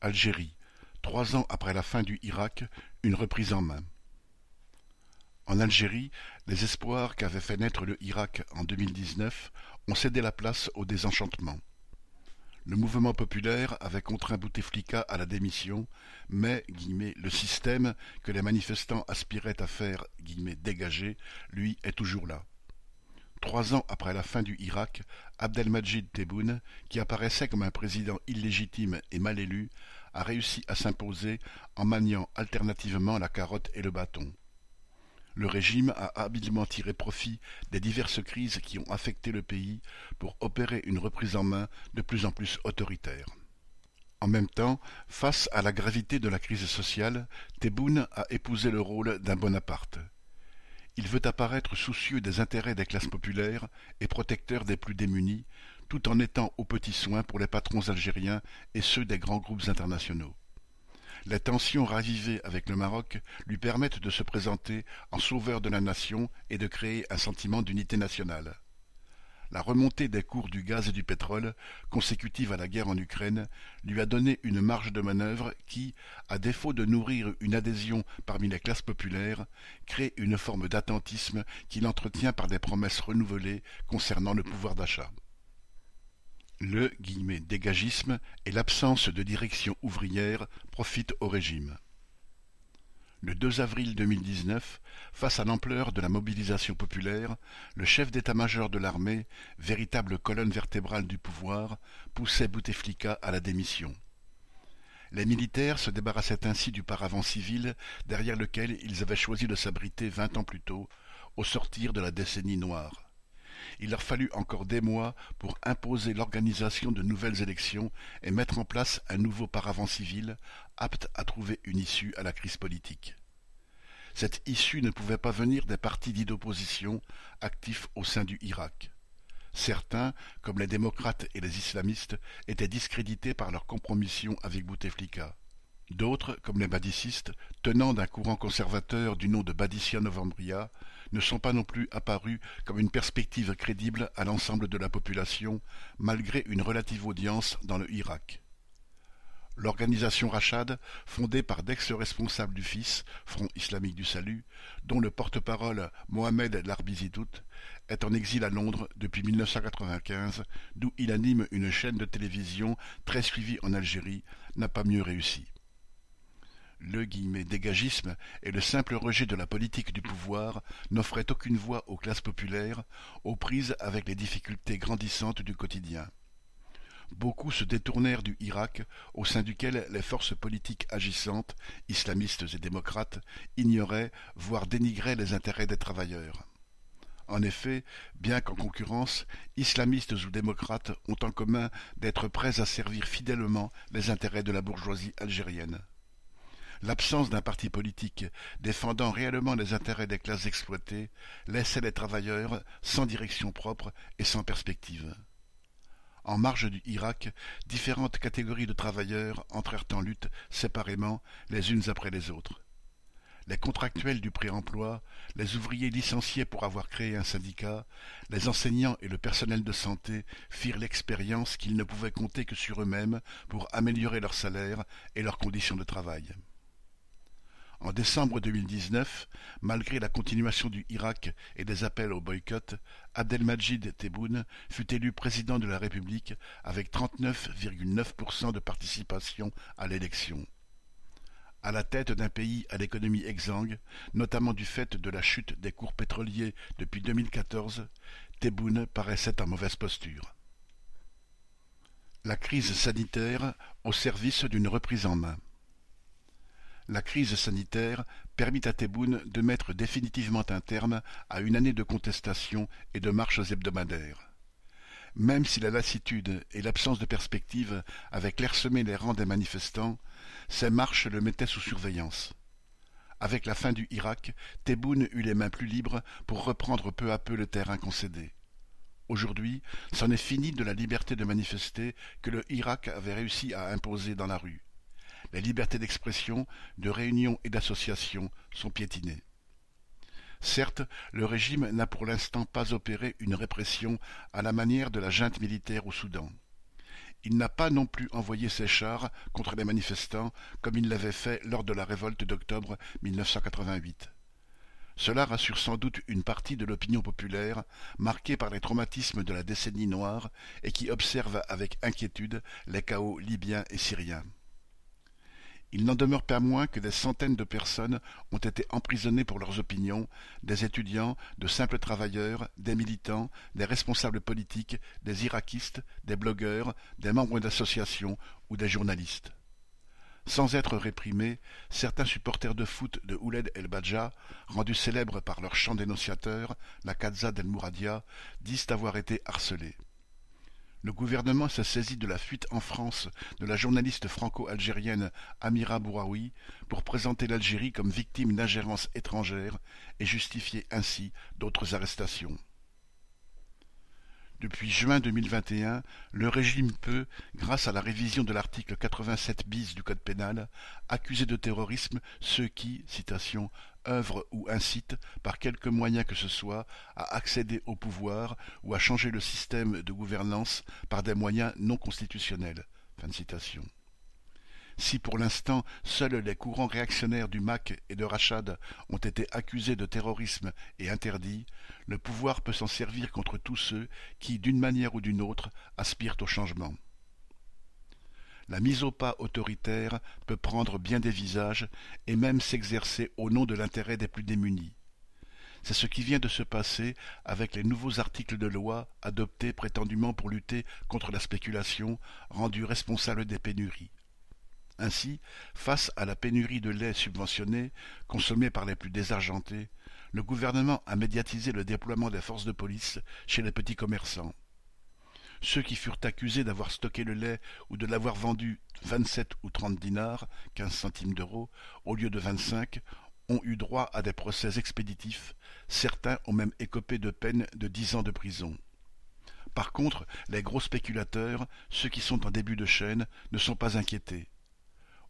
Algérie, trois ans après la fin du Irak, une reprise en main. En Algérie, les espoirs qu'avait fait naître le Irak en 2019 ont cédé la place au désenchantement. Le mouvement populaire avait contraint Bouteflika à la démission, mais le système que les manifestants aspiraient à faire dégager, lui, est toujours là. Trois ans après la fin du Irak, Abdelmajid Tebboune, qui apparaissait comme un président illégitime et mal élu, a réussi à s'imposer en maniant alternativement la carotte et le bâton. Le régime a habilement tiré profit des diverses crises qui ont affecté le pays pour opérer une reprise en main de plus en plus autoritaire. En même temps, face à la gravité de la crise sociale, Tebboune a épousé le rôle d'un Bonaparte. Il veut apparaître soucieux des intérêts des classes populaires et protecteur des plus démunis, tout en étant aux petits soins pour les patrons algériens et ceux des grands groupes internationaux. Les tensions ravivées avec le Maroc lui permettent de se présenter en sauveur de la nation et de créer un sentiment d'unité nationale. La remontée des cours du gaz et du pétrole, consécutive à la guerre en Ukraine, lui a donné une marge de manœuvre qui, à défaut de nourrir une adhésion parmi les classes populaires, crée une forme d'attentisme qu'il entretient par des promesses renouvelées concernant le pouvoir d'achat. Le « dégagisme » et l'absence de direction ouvrière profitent au régime. Le 2 avril 2019, face à l'ampleur de la mobilisation populaire, le chef d'état-major de l'armée, véritable colonne vertébrale du pouvoir, poussait Bouteflika à la démission. Les militaires se débarrassaient ainsi du paravent civil derrière lequel ils avaient choisi de s'abriter vingt ans plus tôt, au sortir de la décennie noire. Il leur fallut encore des mois pour imposer l'organisation de nouvelles élections et mettre en place un nouveau paravent civil, à trouver une issue à la crise politique. Cette issue ne pouvait pas venir des partis dits d'opposition actifs au sein du Irak. Certains, comme les démocrates et les islamistes, étaient discrédités par leur compromission avec Bouteflika. D'autres, comme les badicistes, tenant d'un courant conservateur du nom de Badissia Novembria, ne sont pas non plus apparus comme une perspective crédible à l'ensemble de la population, malgré une relative audience dans le Irak. L'organisation Rachad, fondée par d'ex-responsables du FIS, Front islamique du salut, dont le porte-parole Mohamed Larbizidout, est en exil à Londres depuis 1995, d'où il anime une chaîne de télévision très suivie en Algérie, n'a pas mieux réussi. Le dégagisme et le simple rejet de la politique du pouvoir n'offraient aucune voie aux classes populaires, aux prises avec les difficultés grandissantes du quotidien. Beaucoup se détournèrent du Irak, au sein duquel les forces politiques agissantes, islamistes et démocrates, ignoraient, voire dénigraient les intérêts des travailleurs. En effet, bien qu'en concurrence, islamistes ou démocrates ont en commun d'être prêts à servir fidèlement les intérêts de la bourgeoisie algérienne. L'absence d'un parti politique défendant réellement les intérêts des classes exploitées laissait les travailleurs sans direction propre et sans perspective. En marge du Irak, différentes catégories de travailleurs entrèrent en lutte séparément les unes après les autres. Les contractuels du préemploi, les ouvriers licenciés pour avoir créé un syndicat, les enseignants et le personnel de santé firent l'expérience qu'ils ne pouvaient compter que sur eux-mêmes pour améliorer leur salaire et leurs conditions de travail. En décembre 2019, malgré la continuation du Irak et des appels au boycott, Abdelmajid Tebboune fut élu président de la République avec 39,9% de participation à l'élection. À la tête d'un pays à l'économie exsangue, notamment du fait de la chute des cours pétroliers depuis 2014, Tebboune paraissait en mauvaise posture. La crise sanitaire au service d'une reprise en main la crise sanitaire permit à Tebboune de mettre définitivement un terme à une année de contestation et de marches hebdomadaires. Même si la lassitude et l'absence de perspective avaient clairsemé les rangs des manifestants, ces marches le mettaient sous surveillance. Avec la fin du Irak, Tebboune eut les mains plus libres pour reprendre peu à peu le terrain concédé. Aujourd'hui, c'en est fini de la liberté de manifester que le Irak avait réussi à imposer dans la rue les libertés d'expression, de réunion et d'association sont piétinées. Certes, le régime n'a pour l'instant pas opéré une répression à la manière de la junte militaire au Soudan. Il n'a pas non plus envoyé ses chars contre les manifestants comme il l'avait fait lors de la révolte d'octobre 1988. Cela rassure sans doute une partie de l'opinion populaire, marquée par les traumatismes de la décennie noire et qui observe avec inquiétude les chaos libyens et syriens. Il n'en demeure pas moins que des centaines de personnes ont été emprisonnées pour leurs opinions, des étudiants, de simples travailleurs, des militants, des responsables politiques, des irakistes, des blogueurs, des membres d'associations ou des journalistes. Sans être réprimés, certains supporters de foot de Ouled El Badja, rendus célèbres par leur chant dénonciateur, la Kadza del Mouradia, disent avoir été harcelés. Le gouvernement s'est saisi de la fuite en France de la journaliste franco-algérienne Amira Bouraoui pour présenter l'Algérie comme victime d'ingérences étrangères et justifier ainsi d'autres arrestations. Depuis juin 2021, le régime peut, grâce à la révision de l'article 87 bis du Code pénal, accuser de terrorisme ceux qui, citation, œuvrent ou incitent, par quelque moyen que ce soit, à accéder au pouvoir ou à changer le système de gouvernance par des moyens non constitutionnels. Fin de citation. Si pour l'instant seuls les courants réactionnaires du MAC et de Rachad ont été accusés de terrorisme et interdits, le pouvoir peut s'en servir contre tous ceux qui, d'une manière ou d'une autre, aspirent au changement. La mise au pas autoritaire peut prendre bien des visages et même s'exercer au nom de l'intérêt des plus démunis. C'est ce qui vient de se passer avec les nouveaux articles de loi adoptés prétendument pour lutter contre la spéculation, rendus responsables des pénuries. Ainsi, face à la pénurie de lait subventionné, consommé par les plus désargentés, le gouvernement a médiatisé le déploiement des forces de police chez les petits commerçants. Ceux qui furent accusés d'avoir stocké le lait ou de l'avoir vendu vingt-sept ou trente dinars, quinze centimes d'euros, au lieu de vingt-cinq, ont eu droit à des procès expéditifs, certains ont même écopé de peines de dix ans de prison. Par contre, les gros spéculateurs, ceux qui sont en début de chaîne, ne sont pas inquiétés.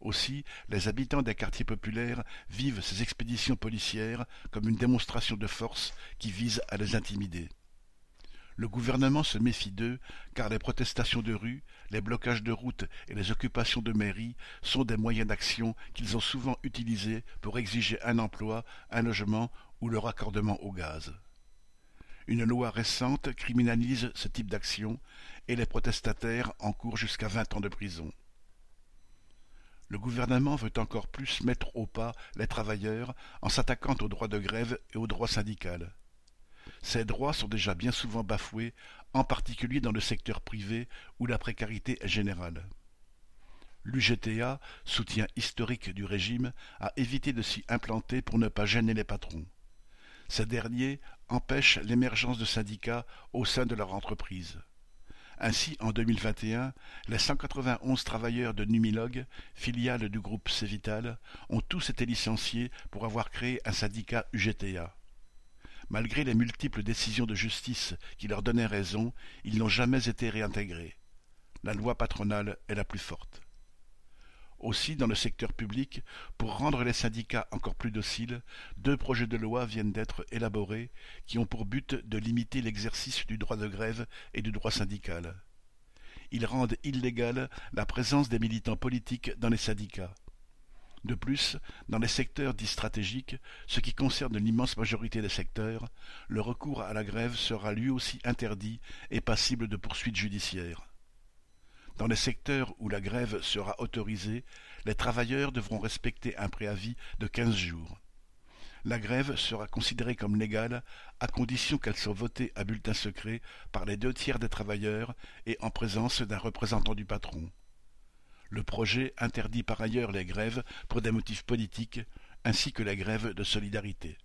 Aussi, les habitants des quartiers populaires vivent ces expéditions policières comme une démonstration de force qui vise à les intimider. Le gouvernement se méfie d'eux, car les protestations de rue, les blocages de routes et les occupations de mairies sont des moyens d'action qu'ils ont souvent utilisés pour exiger un emploi, un logement ou le raccordement au gaz. Une loi récente criminalise ce type d'action et les protestataires encourent jusqu'à vingt ans de prison. Le gouvernement veut encore plus mettre au pas les travailleurs en s'attaquant aux droits de grève et aux droits syndical. Ces droits sont déjà bien souvent bafoués, en particulier dans le secteur privé où la précarité est générale. L'UGTA, soutien historique du régime, a évité de s'y implanter pour ne pas gêner les patrons. Ces derniers empêchent l'émergence de syndicats au sein de leur entreprise. Ainsi, en 2021, les 191 travailleurs de Numilog, filiale du groupe Cévital, ont tous été licenciés pour avoir créé un syndicat UGTA. Malgré les multiples décisions de justice qui leur donnaient raison, ils n'ont jamais été réintégrés. La loi patronale est la plus forte. Aussi, dans le secteur public, pour rendre les syndicats encore plus dociles, deux projets de loi viennent d'être élaborés qui ont pour but de limiter l'exercice du droit de grève et du droit syndical. Ils rendent illégale la présence des militants politiques dans les syndicats. De plus, dans les secteurs dits stratégiques, ce qui concerne l'immense majorité des secteurs, le recours à la grève sera lui aussi interdit et passible de poursuites judiciaires. Dans les secteurs où la grève sera autorisée, les travailleurs devront respecter un préavis de quinze jours. La grève sera considérée comme légale à condition qu'elle soit votée à bulletin secret par les deux tiers des travailleurs et en présence d'un représentant du patron. Le projet interdit par ailleurs les grèves pour des motifs politiques ainsi que les grèves de solidarité.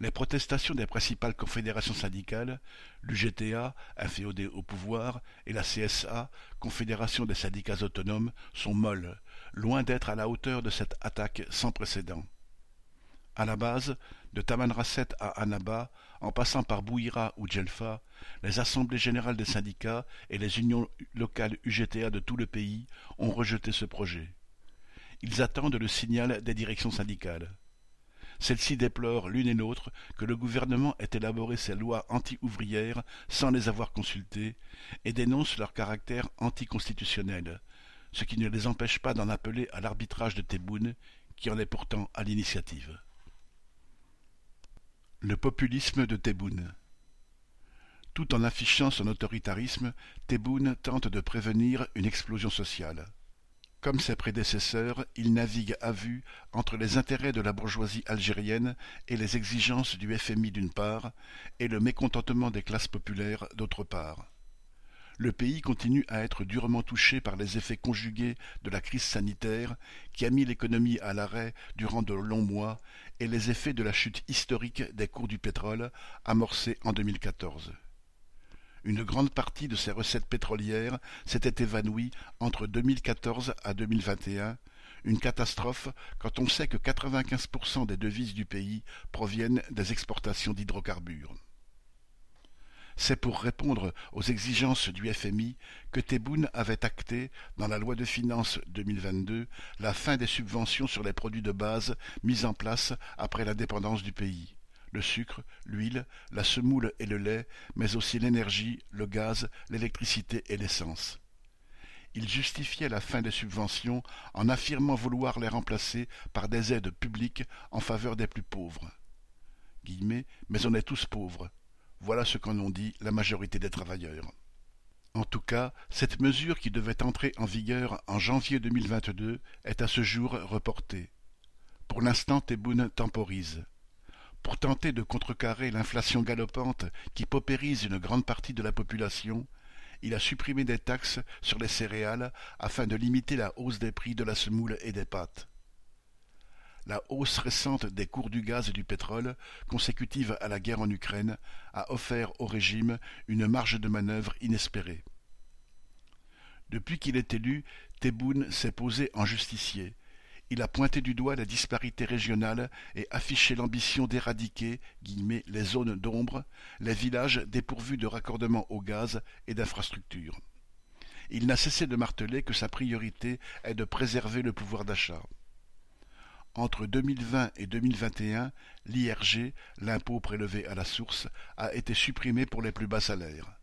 Les protestations des principales confédérations syndicales, l'UGTA, inféodée au pouvoir, et la CSA, Confédération des syndicats autonomes, sont molles, loin d'être à la hauteur de cette attaque sans précédent. À la base, de Tamanrasset à Annaba, en passant par Bouira ou Djelfa, les assemblées générales des syndicats et les unions locales UGTA de tout le pays ont rejeté ce projet. Ils attendent le signal des directions syndicales. Celles-ci déplorent l'une et l'autre que le gouvernement ait élaboré ces lois anti-ouvrières sans les avoir consultées et dénoncent leur caractère anticonstitutionnel, ce qui ne les empêche pas d'en appeler à l'arbitrage de Tebboune, qui en est pourtant à l'initiative. Le populisme de Tebboune Tout en affichant son autoritarisme, Tebboune tente de prévenir une explosion sociale. Comme ses prédécesseurs, il navigue à vue entre les intérêts de la bourgeoisie algérienne et les exigences du FMI d'une part, et le mécontentement des classes populaires d'autre part. Le pays continue à être durement touché par les effets conjugués de la crise sanitaire qui a mis l'économie à l'arrêt durant de longs mois et les effets de la chute historique des cours du pétrole amorcée en 2014. Une grande partie de ses recettes pétrolières s'était évanouie entre 2014 à 2021, une catastrophe quand on sait que 95% des devises du pays proviennent des exportations d'hydrocarbures. C'est pour répondre aux exigences du FMI que Tebboune avait acté, dans la loi de finances 2022, la fin des subventions sur les produits de base mises en place après l'indépendance du pays le sucre, l'huile, la semoule et le lait, mais aussi l'énergie, le gaz, l'électricité et l'essence. Il justifiait la fin des subventions en affirmant vouloir les remplacer par des aides publiques en faveur des plus pauvres. Guillemets, mais on est tous pauvres. Voilà ce qu'en ont dit la majorité des travailleurs. En tout cas, cette mesure qui devait entrer en vigueur en janvier 2022 est à ce jour reportée. Pour l'instant, Tebboune temporise. Pour tenter de contrecarrer l'inflation galopante qui paupérise une grande partie de la population, il a supprimé des taxes sur les céréales afin de limiter la hausse des prix de la semoule et des pâtes. La hausse récente des cours du gaz et du pétrole, consécutive à la guerre en Ukraine, a offert au régime une marge de manœuvre inespérée. Depuis qu'il est élu, Tebboune s'est posé en justicier, il a pointé du doigt la disparité régionale et affiché l'ambition d'éradiquer les zones d'ombre, les villages dépourvus de raccordement au gaz et d'infrastructures. Il n'a cessé de marteler que sa priorité est de préserver le pouvoir d'achat. Entre 2020 et 2021, l'IRG, l'impôt prélevé à la source, a été supprimé pour les plus bas salaires.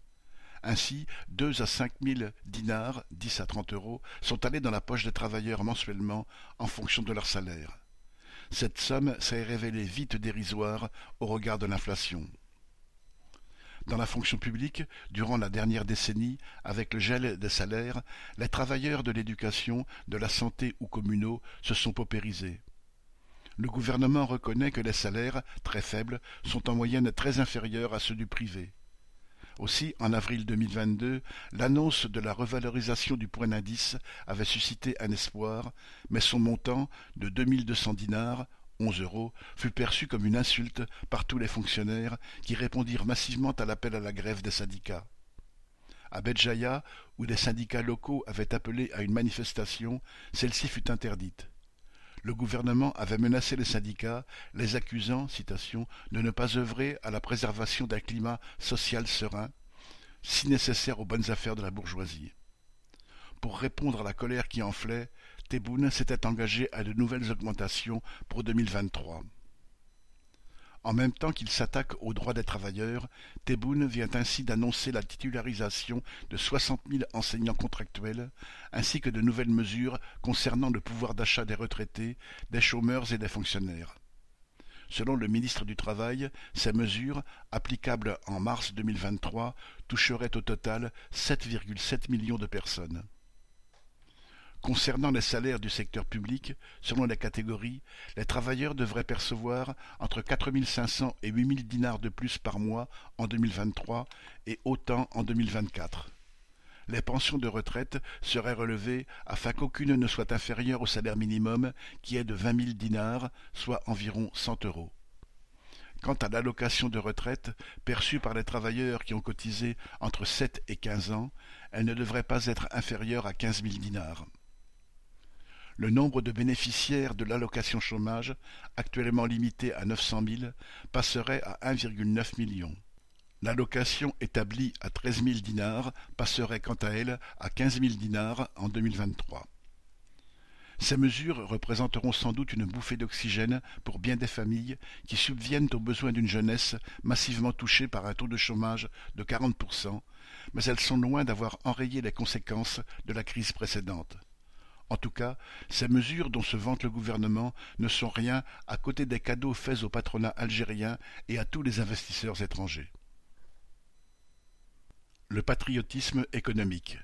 Ainsi, deux à cinq mille dinars, dix à trente euros, sont allés dans la poche des travailleurs mensuellement en fonction de leur salaire. Cette somme s'est révélée vite dérisoire au regard de l'inflation. Dans la fonction publique, durant la dernière décennie, avec le gel des salaires, les travailleurs de l'éducation, de la santé ou communaux se sont paupérisés. Le gouvernement reconnaît que les salaires, très faibles, sont en moyenne très inférieurs à ceux du privé. Aussi, en avril 2022, l'annonce de la revalorisation du point d'indice avait suscité un espoir, mais son montant, de 2200 dinars, 11 euros, fut perçu comme une insulte par tous les fonctionnaires qui répondirent massivement à l'appel à la grève des syndicats. À Béjaïa, où les syndicats locaux avaient appelé à une manifestation, celle-ci fut interdite le gouvernement avait menacé les syndicats, les accusant de ne pas œuvrer à la préservation d'un climat social serein, si nécessaire aux bonnes affaires de la bourgeoisie. Pour répondre à la colère qui enflait, Tebboune s'était engagé à de nouvelles augmentations pour 2023. En même temps qu'il s'attaque aux droits des travailleurs, Tebboune vient ainsi d'annoncer la titularisation de soixante mille enseignants contractuels, ainsi que de nouvelles mesures concernant le pouvoir d'achat des retraités, des chômeurs et des fonctionnaires. Selon le ministre du Travail, ces mesures, applicables en mars 2023, toucheraient au total 7,7 millions de personnes. Concernant les salaires du secteur public, selon les catégories, les travailleurs devraient percevoir entre 4 500 et 8 000 dinars de plus par mois en 2023 et autant en 2024. Les pensions de retraite seraient relevées afin qu'aucune ne soit inférieure au salaire minimum qui est de 20 000 dinars, soit environ 100 euros. Quant à l'allocation de retraite perçue par les travailleurs qui ont cotisé entre 7 et 15 ans, elle ne devrait pas être inférieure à 15 000 dinars le nombre de bénéficiaires de l'allocation chômage, actuellement limité à 900 000, passerait à 1,9 million. L'allocation établie à 13 000 dinars passerait quant à elle à 15 000 dinars en 2023. Ces mesures représenteront sans doute une bouffée d'oxygène pour bien des familles qui subviennent aux besoins d'une jeunesse massivement touchée par un taux de chômage de 40%, mais elles sont loin d'avoir enrayé les conséquences de la crise précédente. En tout cas, ces mesures dont se vante le gouvernement ne sont rien à côté des cadeaux faits au patronat algérien et à tous les investisseurs étrangers. Le patriotisme économique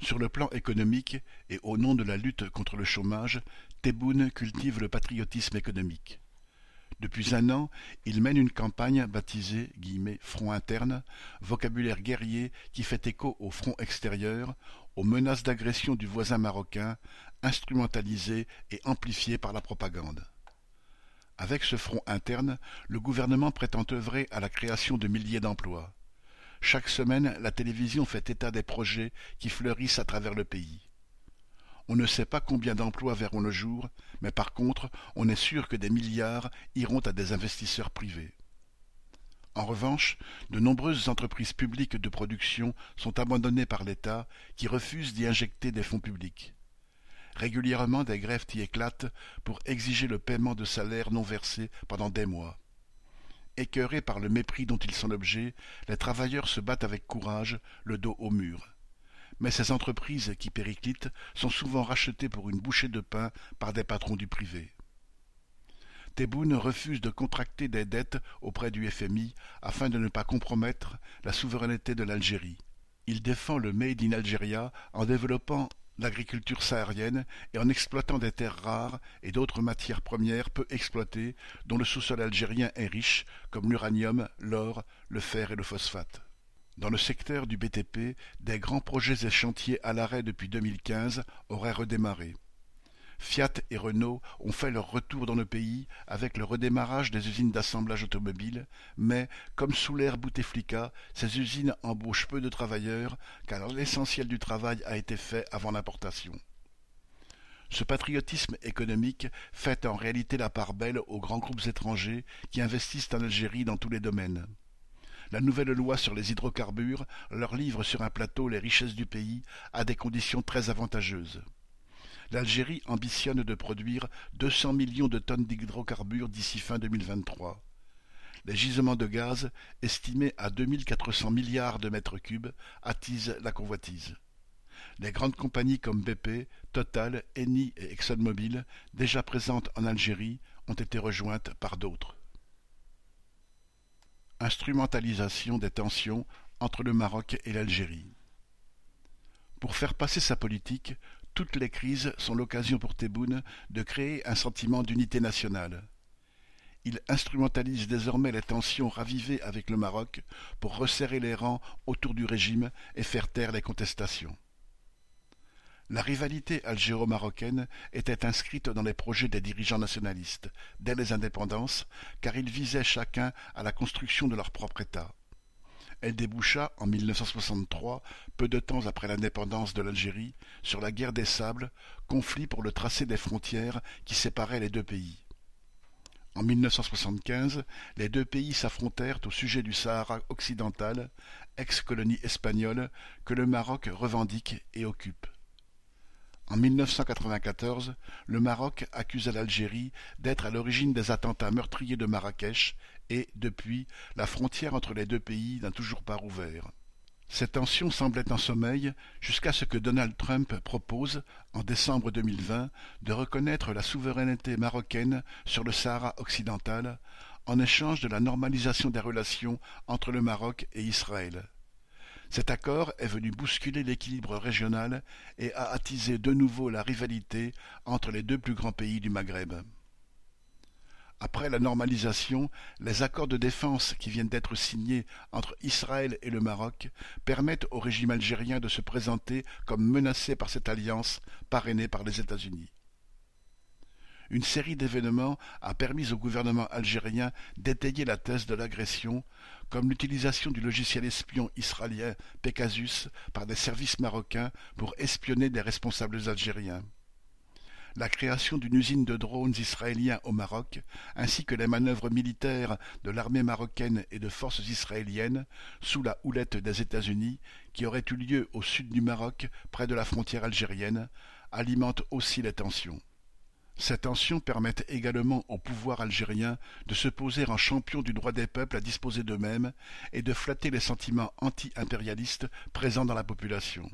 sur le plan économique et au nom de la lutte contre le chômage, Tebboune cultive le patriotisme économique. Depuis un an, il mène une campagne baptisée « Front interne », vocabulaire guerrier qui fait écho au front extérieur, aux menaces d'agression du voisin marocain, instrumentalisées et amplifiées par la propagande. Avec ce front interne, le gouvernement prétend œuvrer à la création de milliers d'emplois. Chaque semaine, la télévision fait état des projets qui fleurissent à travers le pays. On ne sait pas combien d'emplois verront le jour, mais par contre, on est sûr que des milliards iront à des investisseurs privés. En revanche, de nombreuses entreprises publiques de production sont abandonnées par l'État qui refuse d'y injecter des fonds publics. Régulièrement des grèves y éclatent pour exiger le paiement de salaires non versés pendant des mois. Écœurés par le mépris dont ils sont l'objet, les travailleurs se battent avec courage, le dos au mur. Mais ces entreprises qui périclitent sont souvent rachetées pour une bouchée de pain par des patrons du privé. Tebboune refuse de contracter des dettes auprès du FMI afin de ne pas compromettre la souveraineté de l'Algérie. Il défend le Made in Algeria en développant l'agriculture saharienne et en exploitant des terres rares et d'autres matières premières peu exploitées dont le sous-sol algérien est riche, comme l'uranium, l'or, le fer et le phosphate. Dans le secteur du BTP, des grands projets et chantiers à l'arrêt depuis 2015 auraient redémarré. Fiat et Renault ont fait leur retour dans le pays avec le redémarrage des usines d'assemblage automobile, mais, comme sous l'ère Bouteflika, ces usines embauchent peu de travailleurs car l'essentiel du travail a été fait avant l'importation. Ce patriotisme économique fait en réalité la part belle aux grands groupes étrangers qui investissent en Algérie dans tous les domaines. La nouvelle loi sur les hydrocarbures leur livre sur un plateau les richesses du pays à des conditions très avantageuses l'Algérie ambitionne de produire 200 millions de tonnes d'hydrocarbures d'ici fin 2023. Les gisements de gaz, estimés à 2400 milliards de mètres cubes, attisent la convoitise. Les grandes compagnies comme BP, Total, Eni et ExxonMobil, déjà présentes en Algérie, ont été rejointes par d'autres. Instrumentalisation des tensions entre le Maroc et l'Algérie. Pour faire passer sa politique, toutes les crises sont l'occasion pour Tebboune de créer un sentiment d'unité nationale. Il instrumentalise désormais les tensions ravivées avec le Maroc pour resserrer les rangs autour du régime et faire taire les contestations. La rivalité algéro-marocaine était inscrite dans les projets des dirigeants nationalistes, dès les indépendances, car ils visaient chacun à la construction de leur propre État. Elle déboucha, en 1963, peu de temps après l'indépendance de l'Algérie, sur la guerre des Sables, conflit pour le tracé des frontières qui séparaient les deux pays. En 1975, les deux pays s'affrontèrent au sujet du Sahara occidental, ex-colonie espagnole, que le Maroc revendique et occupe. En 1994, le Maroc accusa l'Algérie d'être à l'origine des attentats meurtriers de Marrakech et, depuis, la frontière entre les deux pays n'a toujours pas rouvert. Cette tension semblait en sommeil jusqu'à ce que Donald Trump propose, en décembre 2020, de reconnaître la souveraineté marocaine sur le Sahara occidental en échange de la normalisation des relations entre le Maroc et Israël. Cet accord est venu bousculer l'équilibre régional et a attisé de nouveau la rivalité entre les deux plus grands pays du Maghreb. Après la normalisation, les accords de défense qui viennent d'être signés entre Israël et le Maroc permettent au régime algérien de se présenter comme menacé par cette alliance parrainée par les États-Unis. Une série d'événements a permis au gouvernement algérien d'étayer la thèse de l'agression, comme l'utilisation du logiciel espion israélien Pegasus par des services marocains pour espionner des responsables algériens la création d'une usine de drones israéliens au Maroc, ainsi que les manœuvres militaires de l'armée marocaine et de forces israéliennes, sous la houlette des États-Unis, qui aurait eu lieu au sud du Maroc, près de la frontière algérienne, alimente aussi les tensions. Ces tensions permettent également au pouvoir algérien de se poser en champion du droit des peuples à disposer d'eux-mêmes et de flatter les sentiments anti-impérialistes présents dans la population.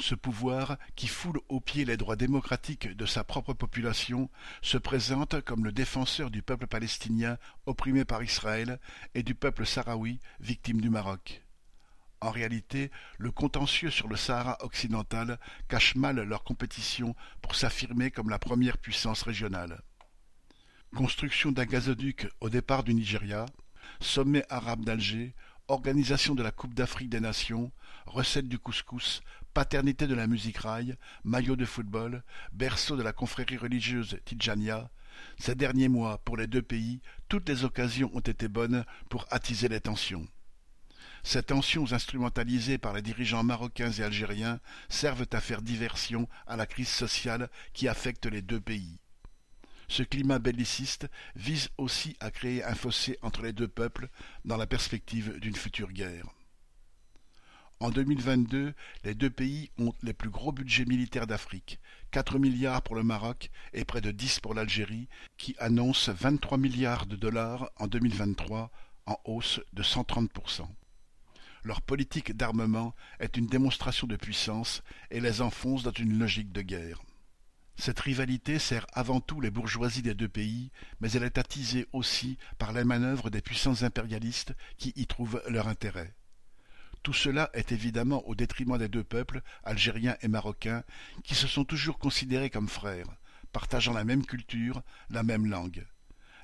Ce pouvoir, qui foule aux pieds les droits démocratiques de sa propre population, se présente comme le défenseur du peuple palestinien opprimé par Israël et du peuple sahraoui victime du Maroc. En réalité, le contentieux sur le Sahara occidental cache mal leur compétition pour s'affirmer comme la première puissance régionale. Construction d'un gazoduc au départ du Nigeria, sommet arabe d'Alger, organisation de la Coupe d'Afrique des Nations, recette du couscous, paternité de la musique rail, maillot de football, berceau de la confrérie religieuse Tijania, ces derniers mois, pour les deux pays, toutes les occasions ont été bonnes pour attiser les tensions. Ces tensions instrumentalisées par les dirigeants marocains et algériens servent à faire diversion à la crise sociale qui affecte les deux pays. Ce climat belliciste vise aussi à créer un fossé entre les deux peuples dans la perspective d'une future guerre. En 2022, les deux pays ont les plus gros budgets militaires d'Afrique, 4 milliards pour le Maroc et près de 10 pour l'Algérie, qui annonce 23 milliards de dollars en 2023, en hausse de 130%. Leur politique d'armement est une démonstration de puissance et les enfonce dans une logique de guerre. Cette rivalité sert avant tout les bourgeoisies des deux pays, mais elle est attisée aussi par les manœuvres des puissances impérialistes qui y trouvent leur intérêt. Tout cela est évidemment au détriment des deux peuples, algériens et marocains, qui se sont toujours considérés comme frères, partageant la même culture, la même langue.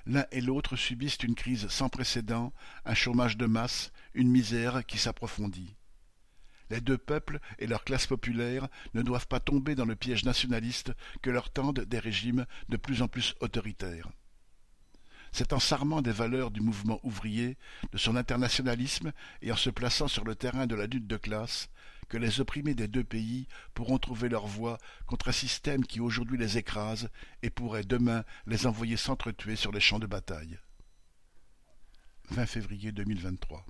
L'un et l'autre subissent une crise sans précédent, un chômage de masse, une misère qui s'approfondit. Les deux peuples et leurs classes populaires ne doivent pas tomber dans le piège nationaliste que leur tendent des régimes de plus en plus autoritaires. C'est en s'armant des valeurs du mouvement ouvrier, de son internationalisme et en se plaçant sur le terrain de la lutte de classe que les opprimés des deux pays pourront trouver leur voie contre un système qui aujourd'hui les écrase et pourrait demain les envoyer s'entretuer sur les champs de bataille. 20 février 2023